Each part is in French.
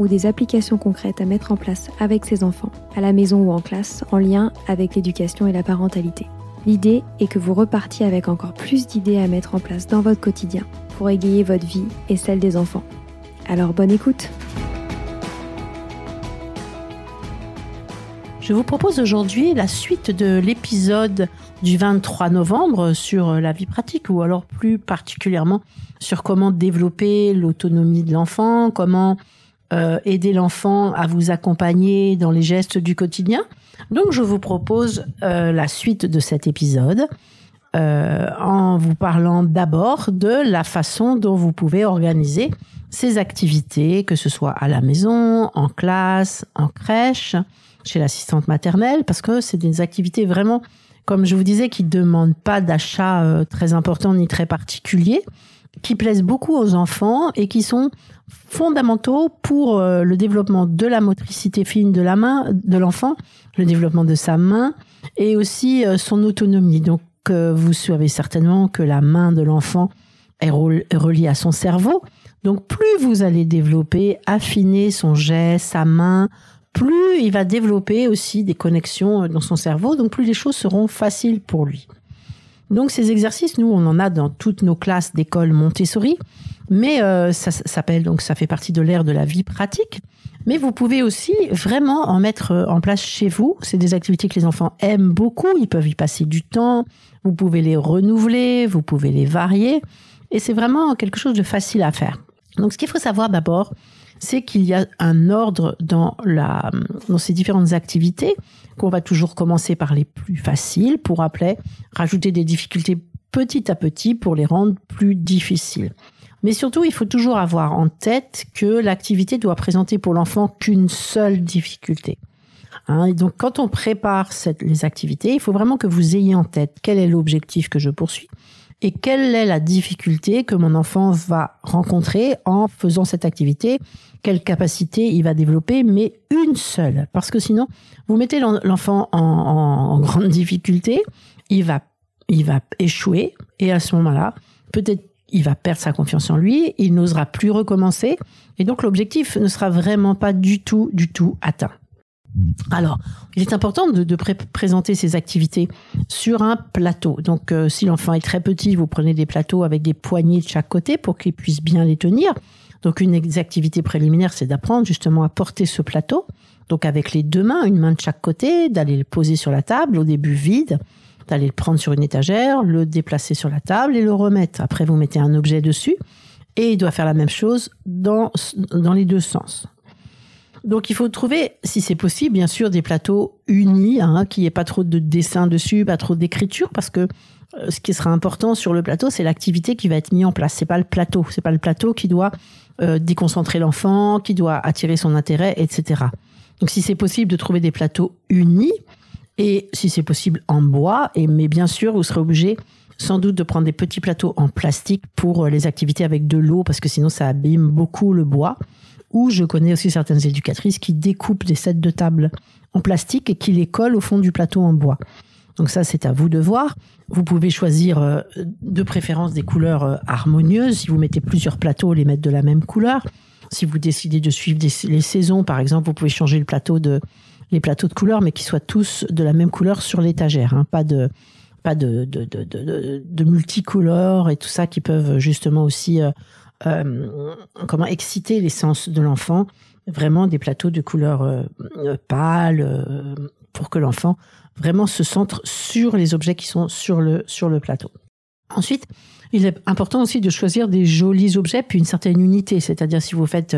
ou des applications concrètes à mettre en place avec ses enfants, à la maison ou en classe, en lien avec l'éducation et la parentalité. L'idée est que vous repartiez avec encore plus d'idées à mettre en place dans votre quotidien pour égayer votre vie et celle des enfants. Alors bonne écoute Je vous propose aujourd'hui la suite de l'épisode du 23 novembre sur la vie pratique ou alors plus particulièrement sur comment développer l'autonomie de l'enfant, comment euh, aider l'enfant à vous accompagner dans les gestes du quotidien. Donc je vous propose euh, la suite de cet épisode euh, en vous parlant d'abord de la façon dont vous pouvez organiser ces activités, que ce soit à la maison, en classe, en crèche, chez l'assistante maternelle, parce que c'est des activités vraiment, comme je vous disais, qui ne demandent pas d'achat très important ni très particulier qui plaisent beaucoup aux enfants et qui sont fondamentaux pour euh, le développement de la motricité fine de la main de l'enfant, le développement de sa main et aussi euh, son autonomie. Donc euh, vous savez certainement que la main de l'enfant est reliée à son cerveau. Donc plus vous allez développer, affiner son geste, sa main, plus il va développer aussi des connexions dans son cerveau, donc plus les choses seront faciles pour lui. Donc ces exercices, nous, on en a dans toutes nos classes d'école Montessori, mais euh, ça s'appelle donc ça fait partie de l'ère de la vie pratique. Mais vous pouvez aussi vraiment en mettre euh, en place chez vous. C'est des activités que les enfants aiment beaucoup. Ils peuvent y passer du temps. Vous pouvez les renouveler, vous pouvez les varier, et c'est vraiment quelque chose de facile à faire. Donc ce qu'il faut savoir d'abord, c'est qu'il y a un ordre dans, la, dans ces différentes activités, qu'on va toujours commencer par les plus faciles pour après rajouter des difficultés petit à petit pour les rendre plus difficiles. Mais surtout, il faut toujours avoir en tête que l'activité doit présenter pour l'enfant qu'une seule difficulté. Hein, donc, quand on prépare les activités, il faut vraiment que vous ayez en tête quel est l'objectif que je poursuis et quelle est la difficulté que mon enfant va rencontrer en faisant cette activité, quelle capacité il va développer, mais une seule? Parce que sinon, vous mettez l'enfant en, grande difficulté, il va, il va échouer, et à ce moment-là, peut-être il va perdre sa confiance en lui, il n'osera plus recommencer, et donc l'objectif ne sera vraiment pas du tout, du tout atteint. Alors, il est important de, présenter ces activités sur un plateau. Donc, euh, si l'enfant est très petit, vous prenez des plateaux avec des poignées de chaque côté pour qu'il puisse bien les tenir. Donc, une des activités préliminaires, c'est d'apprendre justement à porter ce plateau. Donc, avec les deux mains, une main de chaque côté, d'aller le poser sur la table, au début vide, d'aller le prendre sur une étagère, le déplacer sur la table et le remettre. Après, vous mettez un objet dessus et il doit faire la même chose dans, dans les deux sens. Donc il faut trouver, si c'est possible, bien sûr, des plateaux unis, hein, qu'il n'y ait pas trop de dessins dessus, pas trop d'écriture, parce que euh, ce qui sera important sur le plateau, c'est l'activité qui va être mise en place. C'est pas le plateau, c'est pas le plateau qui doit euh, déconcentrer l'enfant, qui doit attirer son intérêt, etc. Donc si c'est possible de trouver des plateaux unis, et si c'est possible en bois, et mais bien sûr, vous serez obligé sans doute de prendre des petits plateaux en plastique pour euh, les activités avec de l'eau, parce que sinon ça abîme beaucoup le bois. Ou je connais aussi certaines éducatrices qui découpent des sets de table en plastique et qui les collent au fond du plateau en bois. Donc ça, c'est à vous de voir. Vous pouvez choisir euh, de préférence des couleurs euh, harmonieuses. Si vous mettez plusieurs plateaux, les mettre de la même couleur. Si vous décidez de suivre les saisons, par exemple, vous pouvez changer le plateau de, les plateaux de couleurs, mais qui soient tous de la même couleur sur l'étagère. Hein. Pas de pas de, de, de, de, de multicolores et tout ça qui peuvent justement aussi euh, euh, comment exciter les sens de l'enfant, vraiment des plateaux de couleur euh, euh, pâle pour que l'enfant vraiment se centre sur les objets qui sont sur le sur le plateau. Ensuite, il est important aussi de choisir des jolis objets puis une certaine unité, c'est-à-dire si vous faites,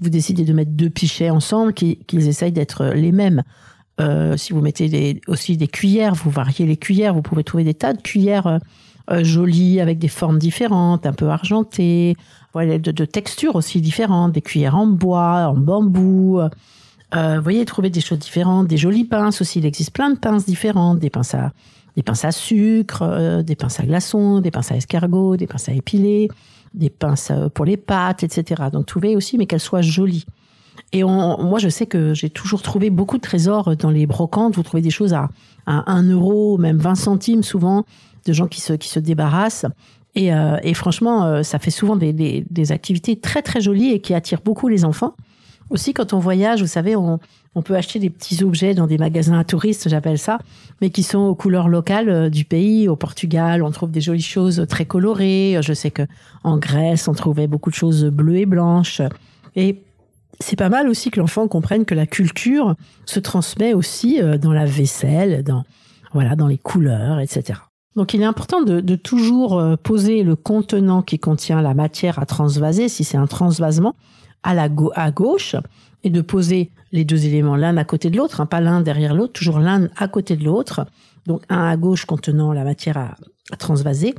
vous décidez de mettre deux pichets ensemble, qu'ils essayent d'être les mêmes. si vous mettez aussi des cuillères, vous variez les cuillères, vous pouvez trouver des tas de cuillères euh, jolies avec des formes différentes, un peu argentées, voilà, de, de, textures aussi différentes, des cuillères en bois, en bambou. Euh, vous voyez, trouver des choses différentes, des jolies pinces aussi. Il existe plein de pinces différentes, des pinces à, des pinces à sucre, euh, des pinces à glaçons, des pinces à escargot, des pinces à épiler, des pinces euh, pour les pâtes, etc. Donc trouvez aussi, mais qu'elles soient jolies. Et on, moi, je sais que j'ai toujours trouvé beaucoup de trésors dans les brocantes. Vous trouvez des choses à, à 1 euro, même 20 centimes souvent, de gens qui se, qui se débarrassent. Et, euh, et franchement, euh, ça fait souvent des, des, des, activités très très jolies et qui attirent beaucoup les enfants. Aussi, quand on voyage, vous savez, on, on peut acheter des petits objets dans des magasins à touristes, j'appelle ça, mais qui sont aux couleurs locales euh, du pays. Au Portugal, on trouve des jolies choses très colorées. Je sais que en Grèce, on trouvait beaucoup de choses bleues et blanches. Et c'est pas mal aussi que l'enfant comprenne que la culture se transmet aussi dans la vaisselle, dans voilà, dans les couleurs, etc. Donc il est important de, toujours euh, poser le contenant qui contient la matière à transvaser, si c'est un transvasement, à, la à gauche, et de poser les deux éléments l'un à côté de l'autre, hein, pas l'un derrière l'autre, toujours l'un à côté de l'autre. Donc un à gauche contenant la matière à, transvaser,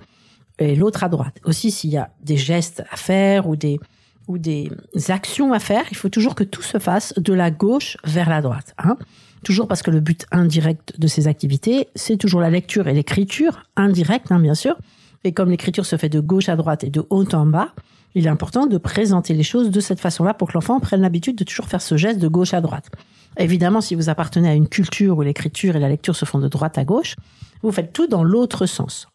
et l'autre à droite. Aussi, s'il y a des gestes à faire ou des, ou des actions à faire, il faut toujours que tout se fasse de la gauche vers la droite. Hein. Toujours parce que le but indirect de ces activités, c'est toujours la lecture et l'écriture, indirecte hein, bien sûr. Et comme l'écriture se fait de gauche à droite et de haut en bas, il est important de présenter les choses de cette façon-là pour que l'enfant prenne l'habitude de toujours faire ce geste de gauche à droite. Évidemment, si vous appartenez à une culture où l'écriture et la lecture se font de droite à gauche, vous faites tout dans l'autre sens.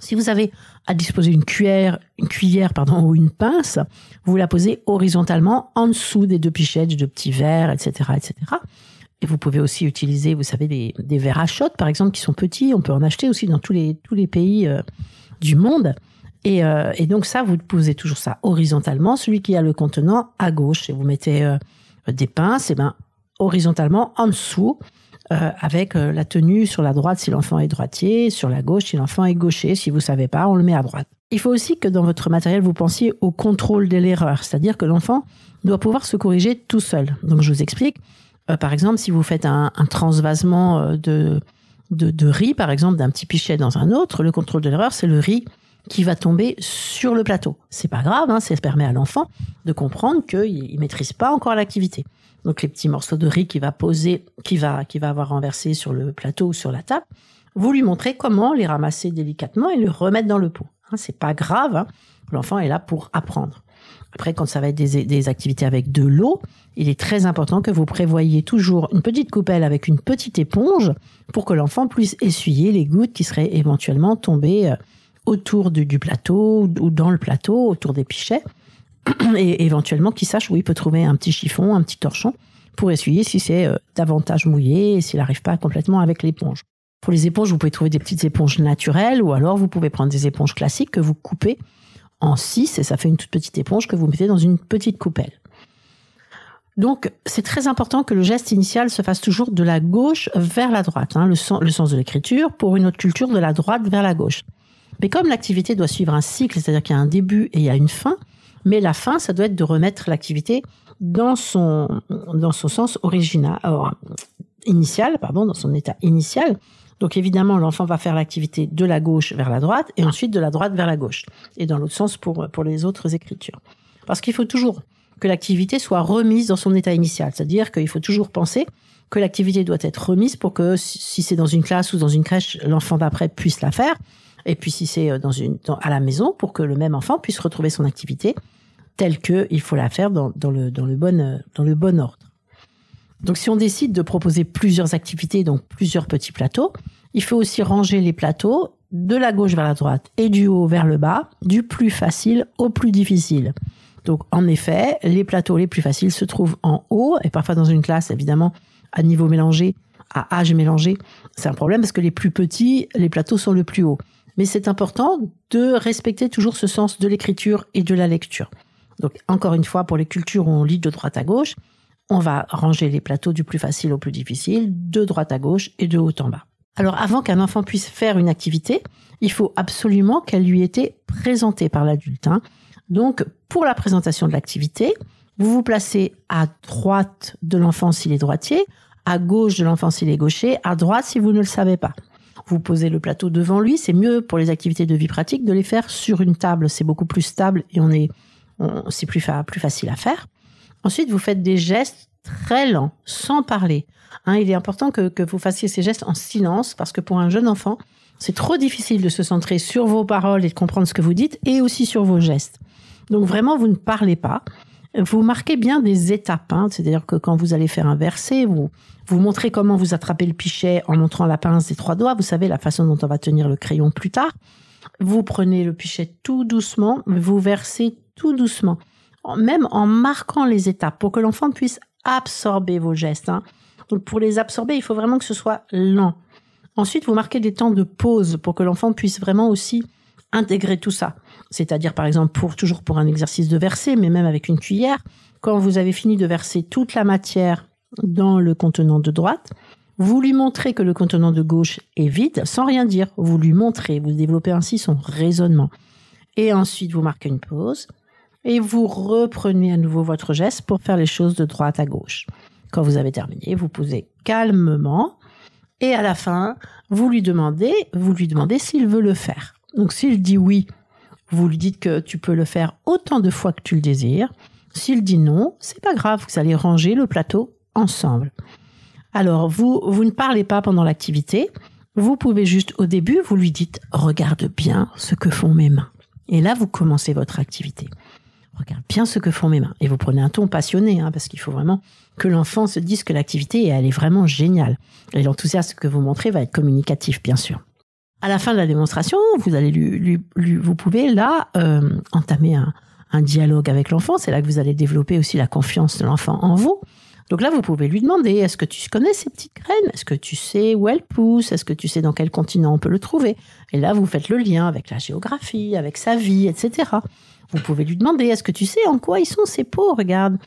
Si vous avez à disposer une cuillère, une cuillère pardon, ou une pince, vous la posez horizontalement en dessous des deux pichettes, de petits verres, etc., etc. Et vous pouvez aussi utiliser, vous savez, des, des verres à shot, par exemple, qui sont petits. On peut en acheter aussi dans tous les, tous les pays euh, du monde. Et, euh, et, donc ça, vous posez toujours ça horizontalement. Celui qui a le contenant à gauche, et vous mettez euh, des pinces, et ben horizontalement en dessous, avec la tenue sur la droite si l'enfant est droitier, sur la gauche si l'enfant est gaucher. Si vous savez pas, on le met à droite. Il faut aussi que dans votre matériel, vous pensiez au contrôle de l'erreur, c'est-à-dire que l'enfant doit pouvoir se corriger tout seul. Donc je vous explique. Euh, par exemple, si vous faites un, transvasement euh, de, de, riz, par exemple, d'un petit pichet dans un autre, le contrôle de l'erreur, c'est le riz qui va tomber sur le plateau. C'est pas grave, hein, ça permet à l'enfant de comprendre qu'il ne maîtrise pas encore l'activité. Donc les petits morceaux de riz qu'il va poser, qui va, qui va avoir renversé sur le plateau ou sur la table, vous lui montrez comment les ramasser délicatement et les remettre dans le pot. Hein, c'est pas grave, hein. l'enfant est là pour apprendre. Après, quand ça va être des, activités avec de l'eau, il est très important que vous prévoyiez toujours une petite coupelle avec une petite éponge pour que l'enfant puisse essuyer les gouttes qui seraient éventuellement tombées euh, autour du, plateau ou dans le plateau, autour des pichets, et éventuellement qu'il sache où il peut trouver un petit chiffon, un petit torchon pour essuyer si c'est euh, davantage mouillé et s'il n'arrive pas complètement avec l'éponge. Pour les éponges, vous pouvez trouver des petites éponges naturelles ou alors vous pouvez prendre des éponges classiques que vous coupez en six et ça fait une toute petite éponge que vous mettez dans une petite coupelle. Donc, c'est très important que le geste initial se fasse toujours de la gauche vers la droite, hein, le, sens de l'écriture, pour une autre culture, de la droite vers la gauche. Mais comme l'activité doit suivre un cycle, c'est-à-dire qu'il y a un début et il y a une fin, mais la fin, ça doit être de remettre l'activité dans son, dans son sens original, initial, pardon, dans son état initial. Donc évidemment, l'enfant va faire l'activité de la gauche vers la droite et ensuite de la droite vers la gauche. Et dans l'autre sens pour, pour les autres écritures. Parce qu'il faut toujours que l'activité soit remise dans son état initial. C'est-à-dire qu'il faut toujours penser que l'activité doit être remise pour que si c'est dans une classe ou dans une crèche, l'enfant d'après puisse la faire. Et puis si c'est dans une, à la maison, pour que le même enfant puisse retrouver son activité telle que il faut la faire dans, dans, le, dans, le bon, dans le bon ordre. Donc si on décide de proposer plusieurs activités, donc plusieurs petits plateaux, il faut aussi ranger les plateaux de la gauche vers la droite et du haut vers le bas, du plus facile au plus difficile. Donc en effet, les plateaux les plus faciles se trouvent en haut et parfois dans une classe évidemment à niveau mélangé, à âge mélangé, c'est un problème parce que les plus petits, les plateaux sont le plus haut. Mais c'est important de respecter toujours ce sens de l'écriture et de la lecture. Donc encore une fois, pour les cultures où on lit de droite à gauche, on va ranger les plateaux du plus facile au plus difficile, de droite à gauche et de haut en bas. Alors avant qu'un enfant puisse faire une activité, il faut absolument qu'elle lui ait été présentée par l'adulte. Hein. Donc pour la présentation de l'activité, vous vous placez à droite de l'enfant s'il est droitier, à gauche de l'enfant s'il est gaucher, à droite si vous ne le savez pas. Vous posez le plateau devant lui, c'est mieux pour les activités de vie pratique de les faire sur une table, c'est beaucoup plus stable et on est c'est plus, plus facile à faire. Ensuite, vous faites des gestes très lents, sans parler. Hein, il est important que, que vous fassiez ces gestes en silence parce que pour un jeune enfant, c'est trop difficile de se centrer sur vos paroles et de comprendre ce que vous dites et aussi sur vos gestes. Donc vraiment, vous ne parlez pas. Vous marquez bien des étapes, hein, c'est-à-dire que quand vous allez faire un verset, vous vous montrez comment vous attrapez le pichet en montrant la pince des trois doigts. Vous savez la façon dont on va tenir le crayon plus tard. Vous prenez le pichet tout doucement, vous versez tout doucement, même en marquant les étapes pour que l'enfant puisse absorber vos gestes. Hein. Pour les absorber, il faut vraiment que ce soit lent. Ensuite, vous marquez des temps de pause pour que l'enfant puisse vraiment aussi intégrer tout ça. C'est-à-dire, par exemple, pour toujours pour un exercice de verser, mais même avec une cuillère, quand vous avez fini de verser toute la matière dans le contenant de droite, vous lui montrez que le contenant de gauche est vide sans rien dire. Vous lui montrez, vous développez ainsi son raisonnement. Et ensuite, vous marquez une pause et vous reprenez à nouveau votre geste pour faire les choses de droite à gauche. Quand vous avez terminé, vous posez calmement et à la fin, vous lui demandez, vous lui demandez s'il veut le faire. Donc s'il dit oui, vous lui dites que tu peux le faire autant de fois que tu le désires. S'il dit non, c'est pas grave, vous allez ranger le plateau ensemble. Alors vous vous ne parlez pas pendant l'activité, vous pouvez juste au début, vous lui dites regarde bien ce que font mes mains. Et là vous commencez votre activité regarde bien ce que font mes mains. Et vous prenez un ton passionné, hein, parce qu'il faut vraiment que l'enfant se dise que l'activité, elle est vraiment géniale. Et l'enthousiasme que vous montrez va être communicatif, bien sûr. À la fin de la démonstration, vous allez vous pouvez là euh, entamer un dialogue avec l'enfant. C'est là que vous allez développer aussi la confiance de l'enfant en vous. Donc là, vous pouvez lui demander, est-ce que tu connais ces petites graines? Est-ce que tu sais où elles poussent? Est-ce que tu sais dans quel continent on peut le trouver? Et là, vous faites le lien avec la géographie, avec sa vie, etc. Vous pouvez lui demander, est-ce que tu sais en quoi ils sont ces pots Regarde.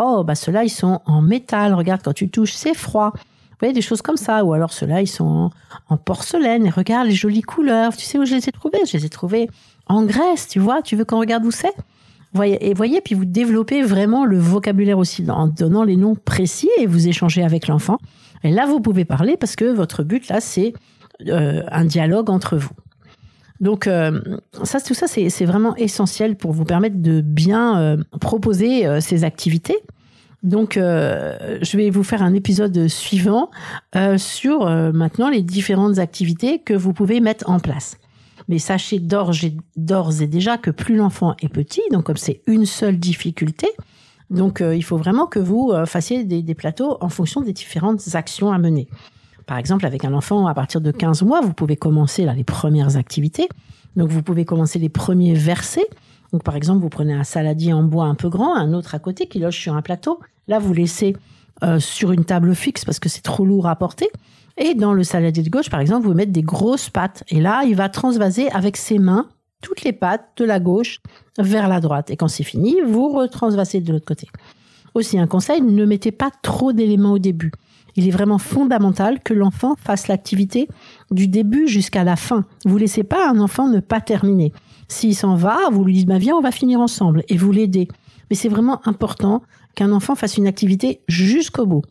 Oh, bah ceux-là, ils sont en métal. Regarde, quand tu touches, c'est froid. Vous voyez, des choses comme ça. Ou alors ceux-là, ils sont en, porcelaine. Et regarde les jolies couleurs. Tu sais où je les ai trouvées? Je les ai trouvées en Grèce, tu vois. Tu veux qu'on regarde où c'est? Voyez, et voyez, puis vous développez vraiment le vocabulaire aussi en donnant les noms précis et vous échangez avec l'enfant. Et là, vous pouvez parler parce que votre but, là, c'est euh, un dialogue entre vous. Donc euh, ça, tout ça, c'est vraiment essentiel pour vous permettre de bien euh, proposer euh, ces activités. Donc, je vais vous faire un épisode suivant sur maintenant les différentes activités que vous pouvez mettre en place. Mais sachez d'ores et déjà que plus l'enfant est petit, donc comme c'est une seule difficulté, donc il faut vraiment que vous fassiez des, des, plateaux en fonction des différentes actions à mener. Par exemple, avec un enfant à partir de 15 mois, vous pouvez commencer là les premières activités. Donc vous pouvez commencer les premiers versets. Donc par exemple, vous prenez un saladier en bois un peu grand, un autre à côté qui loge sur un plateau. Là, vous laissez euh, sur une table fixe parce que c'est trop lourd à porter. Et dans le saladier de gauche, par exemple, vous mettez des grosses pattes. Et là, il va transvaser avec ses mains toutes les pattes de la gauche vers la droite. Et quand c'est fini, vous retransvasez de l'autre côté. Aussi, un conseil, ne mettez pas trop d'éléments au début. Il est vraiment fondamental que l'enfant fasse l'activité du début jusqu'à la fin. Vous laissez pas un enfant ne pas terminer. S'il s'en va, vous lui dites, bah, viens, on va finir ensemble et vous l'aidez. Mais c'est vraiment important qu'un enfant fasse une activité jusqu'au bout.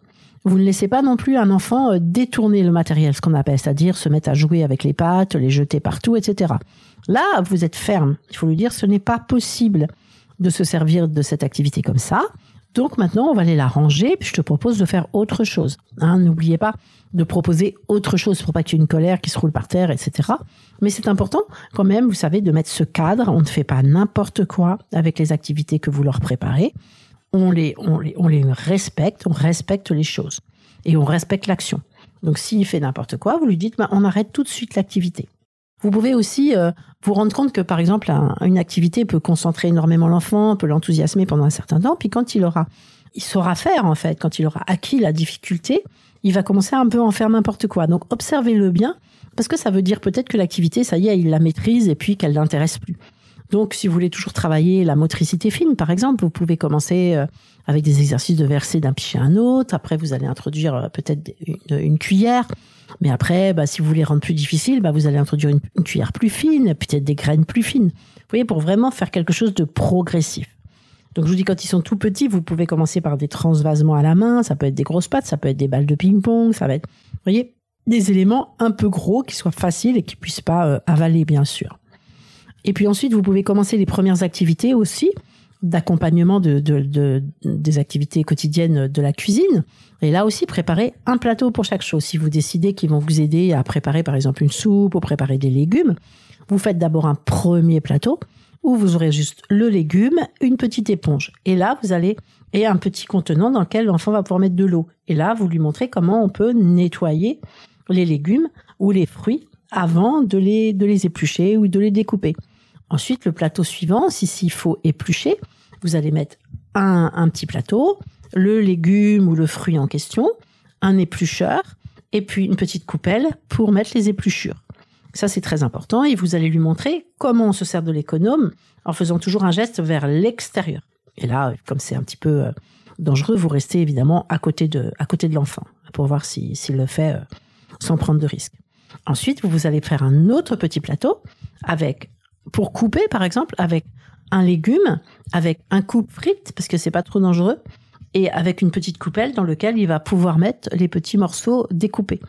Vous ne laissez pas non plus un enfant euh, détourner le matériel, ce qu'on appelle, c'est-à-dire se mettre à jouer avec les pattes, les jeter partout, etc. Là, vous êtes ferme. Il faut lui dire, ce n'est pas possible de se servir de cette activité comme ça. Donc maintenant, on va aller la ranger, puis je te propose de faire autre chose. Hein, N'oubliez pas de proposer autre chose pour pas qu'il y ait une colère qui se roule par terre, etc. Mais c'est important quand même, vous savez, de mettre ce cadre. On ne fait pas n'importe quoi avec les activités que vous leur préparez. On les, on les, on les respecte, on respecte les choses et on respecte l'action. Donc s'il fait n'importe quoi, vous lui dites, bah, on arrête tout de suite l'activité. Vous pouvez aussi euh, vous rendre compte que, par exemple, une activité peut concentrer énormément l'enfant, peut l'enthousiasmer pendant un certain temps, puis quand il aura, il saura faire en fait, quand il aura acquis la difficulté, il va commencer un peu à en faire n'importe quoi. Donc observez-le bien, parce que ça veut dire peut-être que l'activité, ça y est, il la maîtrise et puis qu'elle l'intéresse plus. Donc, si vous voulez toujours travailler la motricité fine, par exemple, vous pouvez commencer euh, avec des exercices de verser d'un pichet à un autre. Après, vous allez introduire euh, peut-être une, cuillère. Mais après, bah, si vous voulez rendre plus difficile, bah, vous allez introduire une, cuillère plus fine, peut-être des graines plus fines. Vous voyez, pour vraiment faire quelque chose de progressif. Donc, je vous dis, quand ils sont tout petits, vous pouvez commencer par des transvasements à la main. Ça peut être des grosses pattes, ça peut être des balles de ping-pong, ça va être, vous voyez, des éléments un peu gros qui soient faciles et qui puissent pas euh, avaler, bien sûr. Et puis ensuite, vous pouvez commencer les premières activités aussi d'accompagnement de, de, des activités quotidiennes de la cuisine. Et là aussi, préparer un plateau pour chaque chose. Si vous décidez qu'ils vont vous aider à préparer par exemple une soupe ou préparer des légumes, vous faites d'abord un premier plateau où vous aurez juste le légume, une petite éponge. Et là, vous allez et un petit contenant dans lequel l'enfant va pouvoir mettre de l'eau. Et là, vous lui montrez comment on peut nettoyer les légumes ou les fruits avant de les, de les éplucher ou de les découper. Ensuite, le plateau suivant, si s'il faut éplucher, vous allez mettre un, petit plateau, le légume ou le fruit en question, un éplucheur, et puis une petite coupelle pour mettre les épluchures. Ça, c'est très important et vous allez lui montrer comment on se sert de l'économe en faisant toujours un geste vers l'extérieur. Et là, comme c'est un petit peu euh, dangereux, vous restez évidemment à côté de, à côté de l'enfant pour voir s'il le fait euh, sans prendre de risque. Ensuite, vous allez faire un autre petit plateau avec pour couper, par exemple, avec un légume, avec un coupe frite, parce que c'est pas trop dangereux, et avec une petite coupelle dans lequel il va pouvoir mettre les petits morceaux découpés.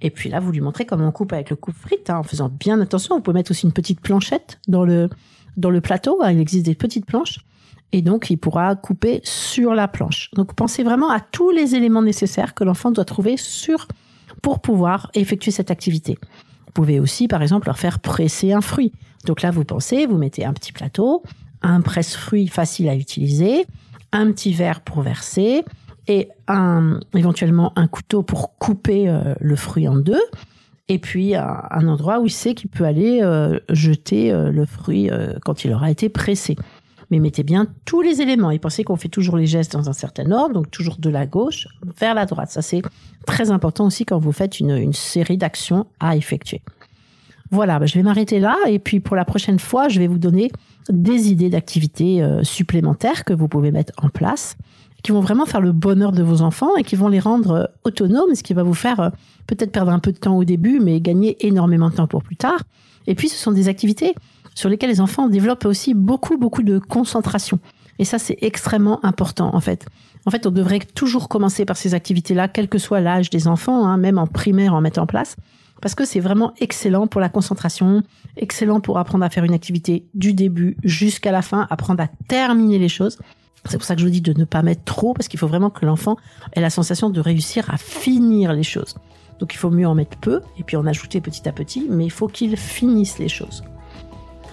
Et puis là, vous lui montrez comment on coupe avec le coupe frite, hein, en faisant bien attention. Vous pouvez mettre aussi une petite planchette dans le, dans le plateau. Hein, il existe des petites planches. Et donc, il pourra couper sur la planche. Donc, pensez vraiment à tous les éléments nécessaires que l'enfant doit trouver sur, pour pouvoir effectuer cette activité. Vous pouvez aussi, par exemple, leur faire presser un fruit. Donc là, vous pensez, vous mettez un petit plateau, un presse-fruit facile à utiliser, un petit verre pour verser et un, éventuellement un couteau pour couper euh, le fruit en deux. Et puis un, endroit où il sait qu'il peut aller euh, jeter euh, le fruit quand il aura été pressé. Mais mettez bien tous les éléments et pensez qu'on fait toujours les gestes dans un certain ordre, donc toujours de la gauche vers la droite. Ça, c'est très important aussi quand vous faites une, série d'actions à effectuer. Voilà, bah, je vais m'arrêter là et puis pour la prochaine fois, je vais vous donner des idées d'activités euh, supplémentaires que vous pouvez mettre en place, qui vont vraiment faire le bonheur de vos enfants et qui vont les rendre euh, autonomes, ce qui va vous faire euh, peut-être perdre un peu de temps au début, mais gagner énormément de temps pour plus tard. Et puis, ce sont des activités sur lesquels les enfants développent aussi beaucoup, beaucoup de concentration. Et ça, c'est extrêmement important, en fait. En fait, on devrait toujours commencer par ces activités-là, quel que soit l'âge des enfants, hein, même en primaire, en mettre en place, parce que c'est vraiment excellent pour la concentration, excellent pour apprendre à faire une activité du début jusqu'à la fin, apprendre à terminer les choses. C'est pour ça que je vous dis de ne pas mettre trop, parce qu'il faut vraiment que l'enfant ait la sensation de réussir à finir les choses. Donc il faut mieux en mettre peu, et puis en ajouter petit à petit, mais il faut qu'il finisse les choses.